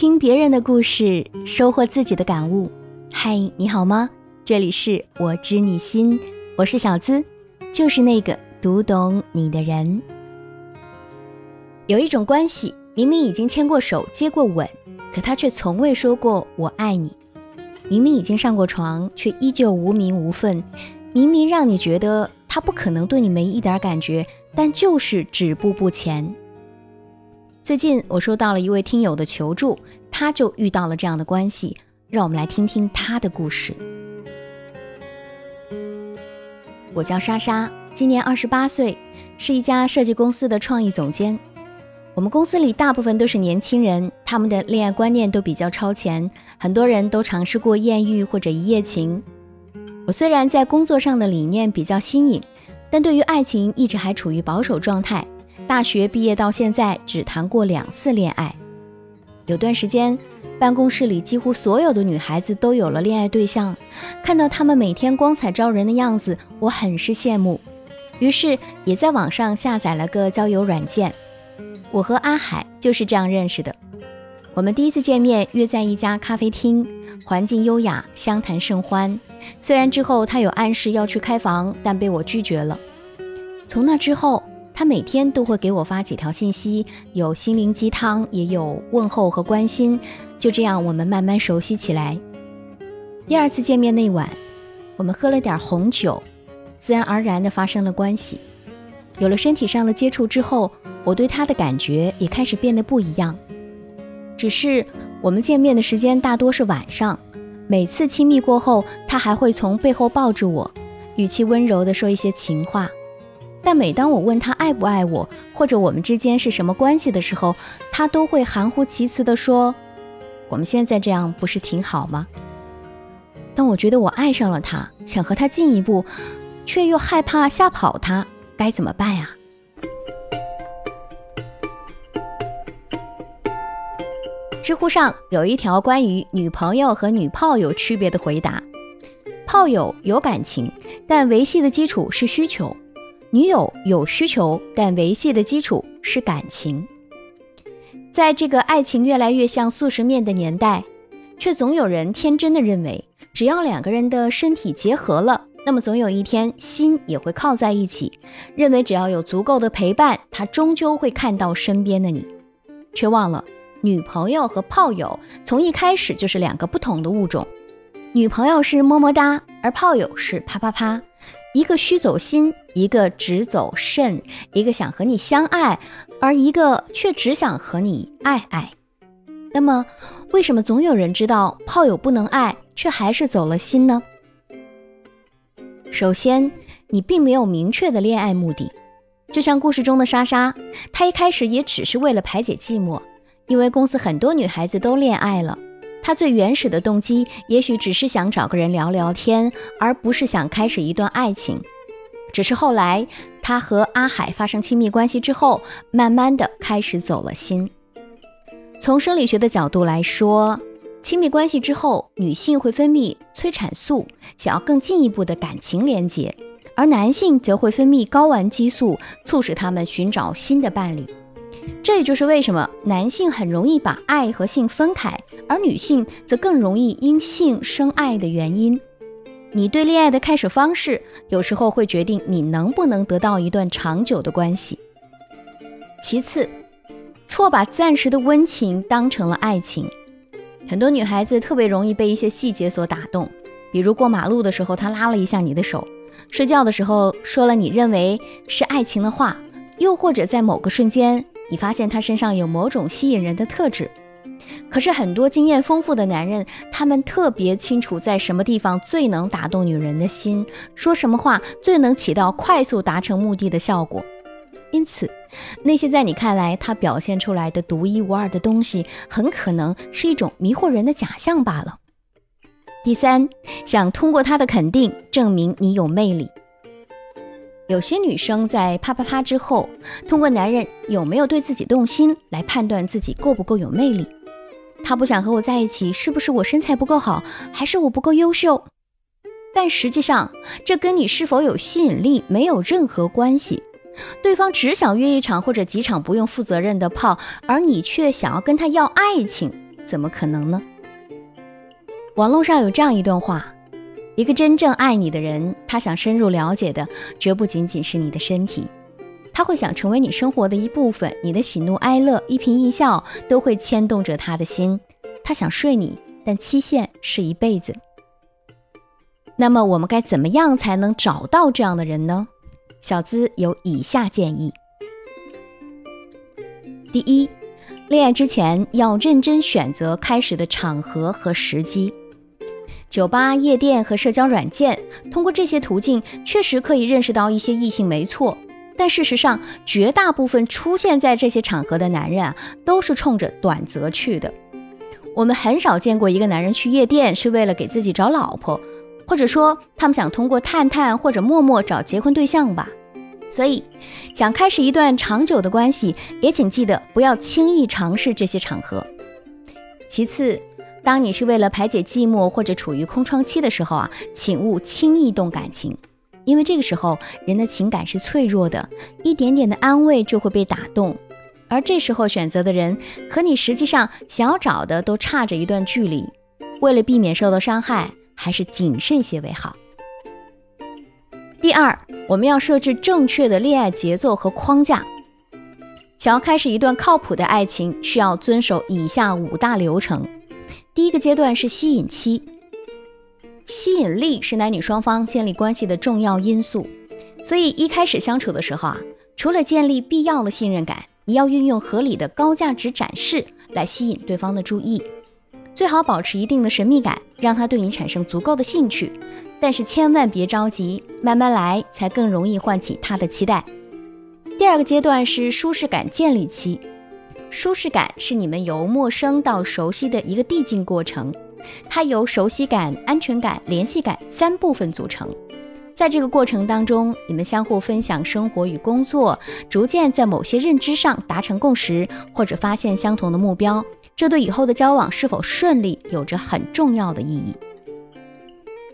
听别人的故事，收获自己的感悟。嗨，你好吗？这里是我知你心，我是小资，就是那个读懂你的人。有一种关系，明明已经牵过手、接过吻，可他却从未说过“我爱你”；明明已经上过床，却依旧无名无分；明明让你觉得他不可能对你没一点感觉，但就是止步不前。最近我收到了一位听友的求助，他就遇到了这样的关系，让我们来听听他的故事。我叫莎莎，今年二十八岁，是一家设计公司的创意总监。我们公司里大部分都是年轻人，他们的恋爱观念都比较超前，很多人都尝试过艳遇或者一夜情。我虽然在工作上的理念比较新颖，但对于爱情一直还处于保守状态。大学毕业到现在，只谈过两次恋爱。有段时间，办公室里几乎所有的女孩子都有了恋爱对象，看到她们每天光彩照人的样子，我很是羡慕。于是也在网上下载了个交友软件。我和阿海就是这样认识的。我们第一次见面约在一家咖啡厅，环境优雅，相谈甚欢。虽然之后他有暗示要去开房，但被我拒绝了。从那之后。他每天都会给我发几条信息，有心灵鸡汤，也有问候和关心。就这样，我们慢慢熟悉起来。第二次见面那晚，我们喝了点红酒，自然而然地发生了关系。有了身体上的接触之后，我对他的感觉也开始变得不一样。只是我们见面的时间大多是晚上，每次亲密过后，他还会从背后抱住我，语气温柔地说一些情话。但每当我问他爱不爱我，或者我们之间是什么关系的时候，他都会含糊其辞地说：“我们现在这样不是挺好吗？”当我觉得我爱上了他，想和他进一步，却又害怕吓跑他，该怎么办呀？知乎上有一条关于女朋友和女炮友区别的回答：炮友有感情，但维系的基础是需求。女友有需求，但维系的基础是感情。在这个爱情越来越像速食面的年代，却总有人天真的认为，只要两个人的身体结合了，那么总有一天心也会靠在一起。认为只要有足够的陪伴，他终究会看到身边的你，却忘了女朋友和炮友从一开始就是两个不同的物种。女朋友是么么哒，而炮友是啪啪啪。一个虚走心，一个直走肾，一个想和你相爱，而一个却只想和你爱爱。那么，为什么总有人知道炮友不能爱，却还是走了心呢？首先，你并没有明确的恋爱目的。就像故事中的莎莎，她一开始也只是为了排解寂寞，因为公司很多女孩子都恋爱了。他最原始的动机，也许只是想找个人聊聊天，而不是想开始一段爱情。只是后来，他和阿海发生亲密关系之后，慢慢的开始走了心。从生理学的角度来说，亲密关系之后，女性会分泌催产素，想要更进一步的感情连接，而男性则会分泌睾丸激素，促使他们寻找新的伴侣。这也就是为什么男性很容易把爱和性分开，而女性则更容易因性生爱的原因。你对恋爱的开始方式，有时候会决定你能不能得到一段长久的关系。其次，错把暂时的温情当成了爱情。很多女孩子特别容易被一些细节所打动，比如过马路的时候，他拉了一下你的手；睡觉的时候说了你认为是爱情的话；又或者在某个瞬间。你发现他身上有某种吸引人的特质，可是很多经验丰富的男人，他们特别清楚在什么地方最能打动女人的心，说什么话最能起到快速达成目的的效果。因此，那些在你看来他表现出来的独一无二的东西，很可能是一种迷惑人的假象罢了。第三，想通过他的肯定证明你有魅力。有些女生在啪啪啪之后，通过男人有没有对自己动心来判断自己够不够有魅力。他不想和我在一起，是不是我身材不够好，还是我不够优秀？但实际上，这跟你是否有吸引力没有任何关系。对方只想约一场或者几场不用负责任的炮，而你却想要跟他要爱情，怎么可能呢？网络上有这样一段话：一个真正爱你的人，他想深入了解的绝不仅仅是你的身体，他会想成为你生活的一部分，你的喜怒哀乐、一颦一笑都会牵动着他的心。他想睡你，但期限是一辈子。那么我们该怎么样才能找到这样的人呢？小资有以下建议：第一，恋爱之前要认真选择开始的场合和时机。酒吧、夜店和社交软件，通过这些途径确实可以认识到一些异性，没错。但事实上，绝大部分出现在这些场合的男人啊，都是冲着短则去的。我们很少见过一个男人去夜店是为了给自己找老婆。或者说，他们想通过探探或者陌陌找结婚对象吧。所以，想开始一段长久的关系，也请记得不要轻易尝试这些场合。其次，当你是为了排解寂寞或者处于空窗期的时候啊，请勿轻易动感情，因为这个时候人的情感是脆弱的，一点点的安慰就会被打动，而这时候选择的人和你实际上想要找的都差着一段距离。为了避免受到伤害。还是谨慎些为好。第二，我们要设置正确的恋爱节奏和框架。想要开始一段靠谱的爱情，需要遵守以下五大流程。第一个阶段是吸引期，吸引力是男女双方建立关系的重要因素。所以一开始相处的时候啊，除了建立必要的信任感，你要运用合理的高价值展示来吸引对方的注意。最好保持一定的神秘感，让他对你产生足够的兴趣，但是千万别着急，慢慢来才更容易唤起他的期待。第二个阶段是舒适感建立期，舒适感是你们由陌生到熟悉的一个递进过程，它由熟悉感、安全感、联系感三部分组成。在这个过程当中，你们相互分享生活与工作，逐渐在某些认知上达成共识，或者发现相同的目标。这对以后的交往是否顺利有着很重要的意义。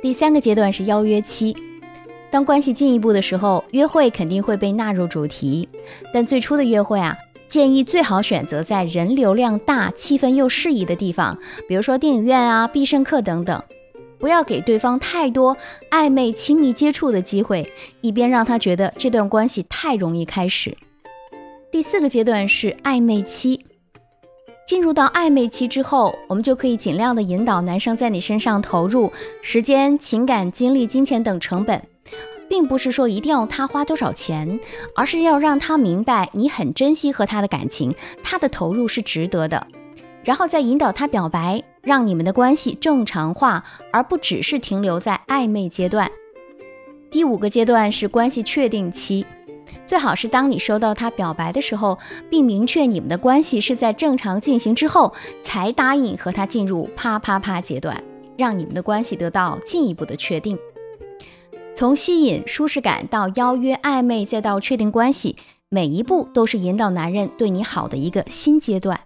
第三个阶段是邀约期，当关系进一步的时候，约会肯定会被纳入主题。但最初的约会啊，建议最好选择在人流量大、气氛又适宜的地方，比如说电影院啊、必胜客等等，不要给对方太多暧昧亲密接触的机会，以便让他觉得这段关系太容易开始。第四个阶段是暧昧期。进入到暧昧期之后，我们就可以尽量的引导男生在你身上投入时间、情感、精力、金钱等成本，并不是说一定要他花多少钱，而是要让他明白你很珍惜和他的感情，他的投入是值得的，然后再引导他表白，让你们的关系正常化，而不只是停留在暧昧阶段。第五个阶段是关系确定期。最好是当你收到他表白的时候，并明确你们的关系是在正常进行之后，才答应和他进入啪啪啪阶段，让你们的关系得到进一步的确定。从吸引、舒适感到邀约、暧昧，再到确定关系，每一步都是引导男人对你好的一个新阶段。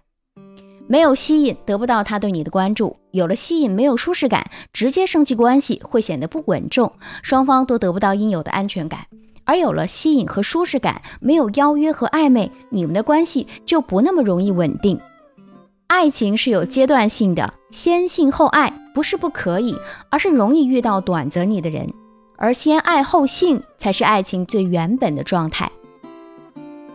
没有吸引，得不到他对你的关注；有了吸引，没有舒适感，直接升级关系会显得不稳重，双方都得不到应有的安全感。而有了吸引和舒适感，没有邀约和暧昧，你们的关系就不那么容易稳定。爱情是有阶段性的，先性后爱不是不可以，而是容易遇到短择你的人。而先爱后性才是爱情最原本的状态。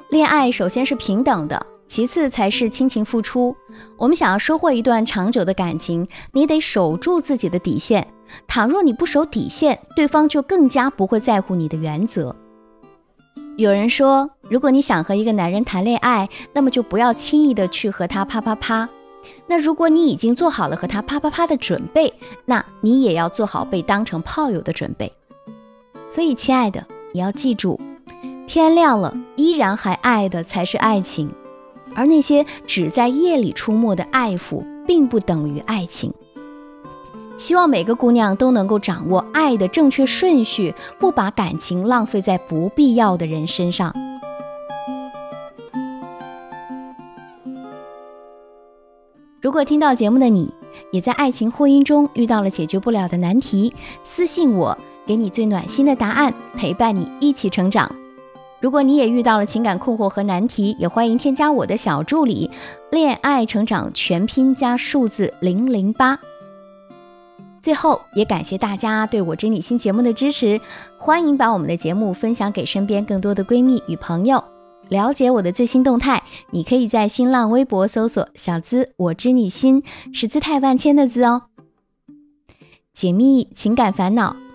恋爱首先是平等的，其次才是亲情付出。我们想要收获一段长久的感情，你得守住自己的底线。倘若你不守底线，对方就更加不会在乎你的原则。有人说，如果你想和一个男人谈恋爱，那么就不要轻易的去和他啪啪啪。那如果你已经做好了和他啪啪啪的准备，那你也要做好被当成炮友的准备。所以，亲爱的，你要记住，天亮了依然还爱的才是爱情，而那些只在夜里出没的爱抚，并不等于爱情。希望每个姑娘都能够掌握爱的正确顺序，不把感情浪费在不必要的人身上。如果听到节目的你，也在爱情婚姻中遇到了解决不了的难题，私信我，给你最暖心的答案，陪伴你一起成长。如果你也遇到了情感困惑和难题，也欢迎添加我的小助理“恋爱成长全拼加数字零零八”。最后，也感谢大家对我知你心节目的支持，欢迎把我们的节目分享给身边更多的闺蜜与朋友。了解我的最新动态，你可以在新浪微博搜索“小资我知你心”，是姿态万千的“资”哦。解密情感烦恼。